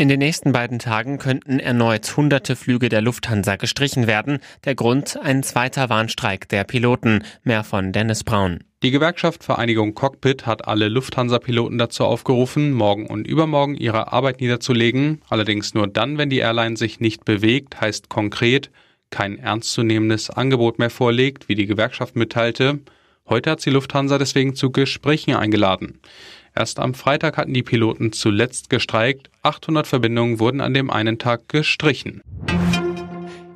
In den nächsten beiden Tagen könnten erneut hunderte Flüge der Lufthansa gestrichen werden. Der Grund ein zweiter Warnstreik der Piloten. Mehr von Dennis Braun. Die Gewerkschaft Vereinigung Cockpit hat alle Lufthansa-Piloten dazu aufgerufen, morgen und übermorgen ihre Arbeit niederzulegen. Allerdings nur dann, wenn die Airline sich nicht bewegt, heißt konkret, kein ernstzunehmendes Angebot mehr vorlegt, wie die Gewerkschaft mitteilte. Heute hat sie Lufthansa deswegen zu Gesprächen eingeladen. Erst am Freitag hatten die Piloten zuletzt gestreikt. 800 Verbindungen wurden an dem einen Tag gestrichen.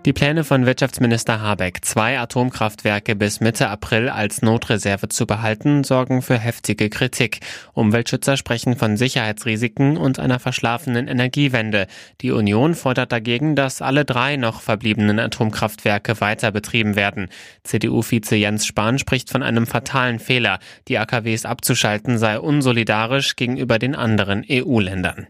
Die Pläne von Wirtschaftsminister Habeck, zwei Atomkraftwerke bis Mitte April als Notreserve zu behalten, sorgen für heftige Kritik. Umweltschützer sprechen von Sicherheitsrisiken und einer verschlafenen Energiewende. Die Union fordert dagegen, dass alle drei noch verbliebenen Atomkraftwerke weiter betrieben werden. CDU-Vize Jens Spahn spricht von einem fatalen Fehler. Die AKWs abzuschalten sei unsolidarisch gegenüber den anderen EU-Ländern.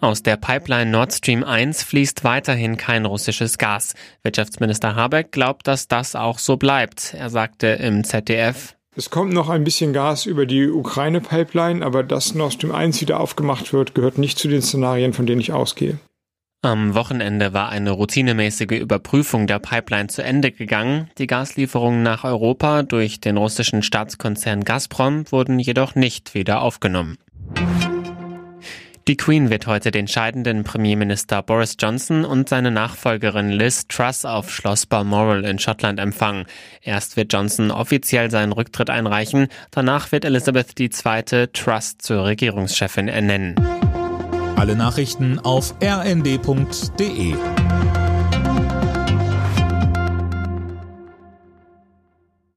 Aus der Pipeline Nord Stream 1 fließt weiterhin kein russisches Gas. Wirtschaftsminister Habeck glaubt, dass das auch so bleibt. Er sagte im ZDF, es kommt noch ein bisschen Gas über die Ukraine-Pipeline, aber dass Nord Stream 1 wieder aufgemacht wird, gehört nicht zu den Szenarien, von denen ich ausgehe. Am Wochenende war eine routinemäßige Überprüfung der Pipeline zu Ende gegangen. Die Gaslieferungen nach Europa durch den russischen Staatskonzern Gazprom wurden jedoch nicht wieder aufgenommen. Die Queen wird heute den scheidenden Premierminister Boris Johnson und seine Nachfolgerin Liz Truss auf Schloss Balmoral in Schottland empfangen. Erst wird Johnson offiziell seinen Rücktritt einreichen, danach wird Elizabeth II. Truss zur Regierungschefin ernennen. Alle Nachrichten auf rnd.de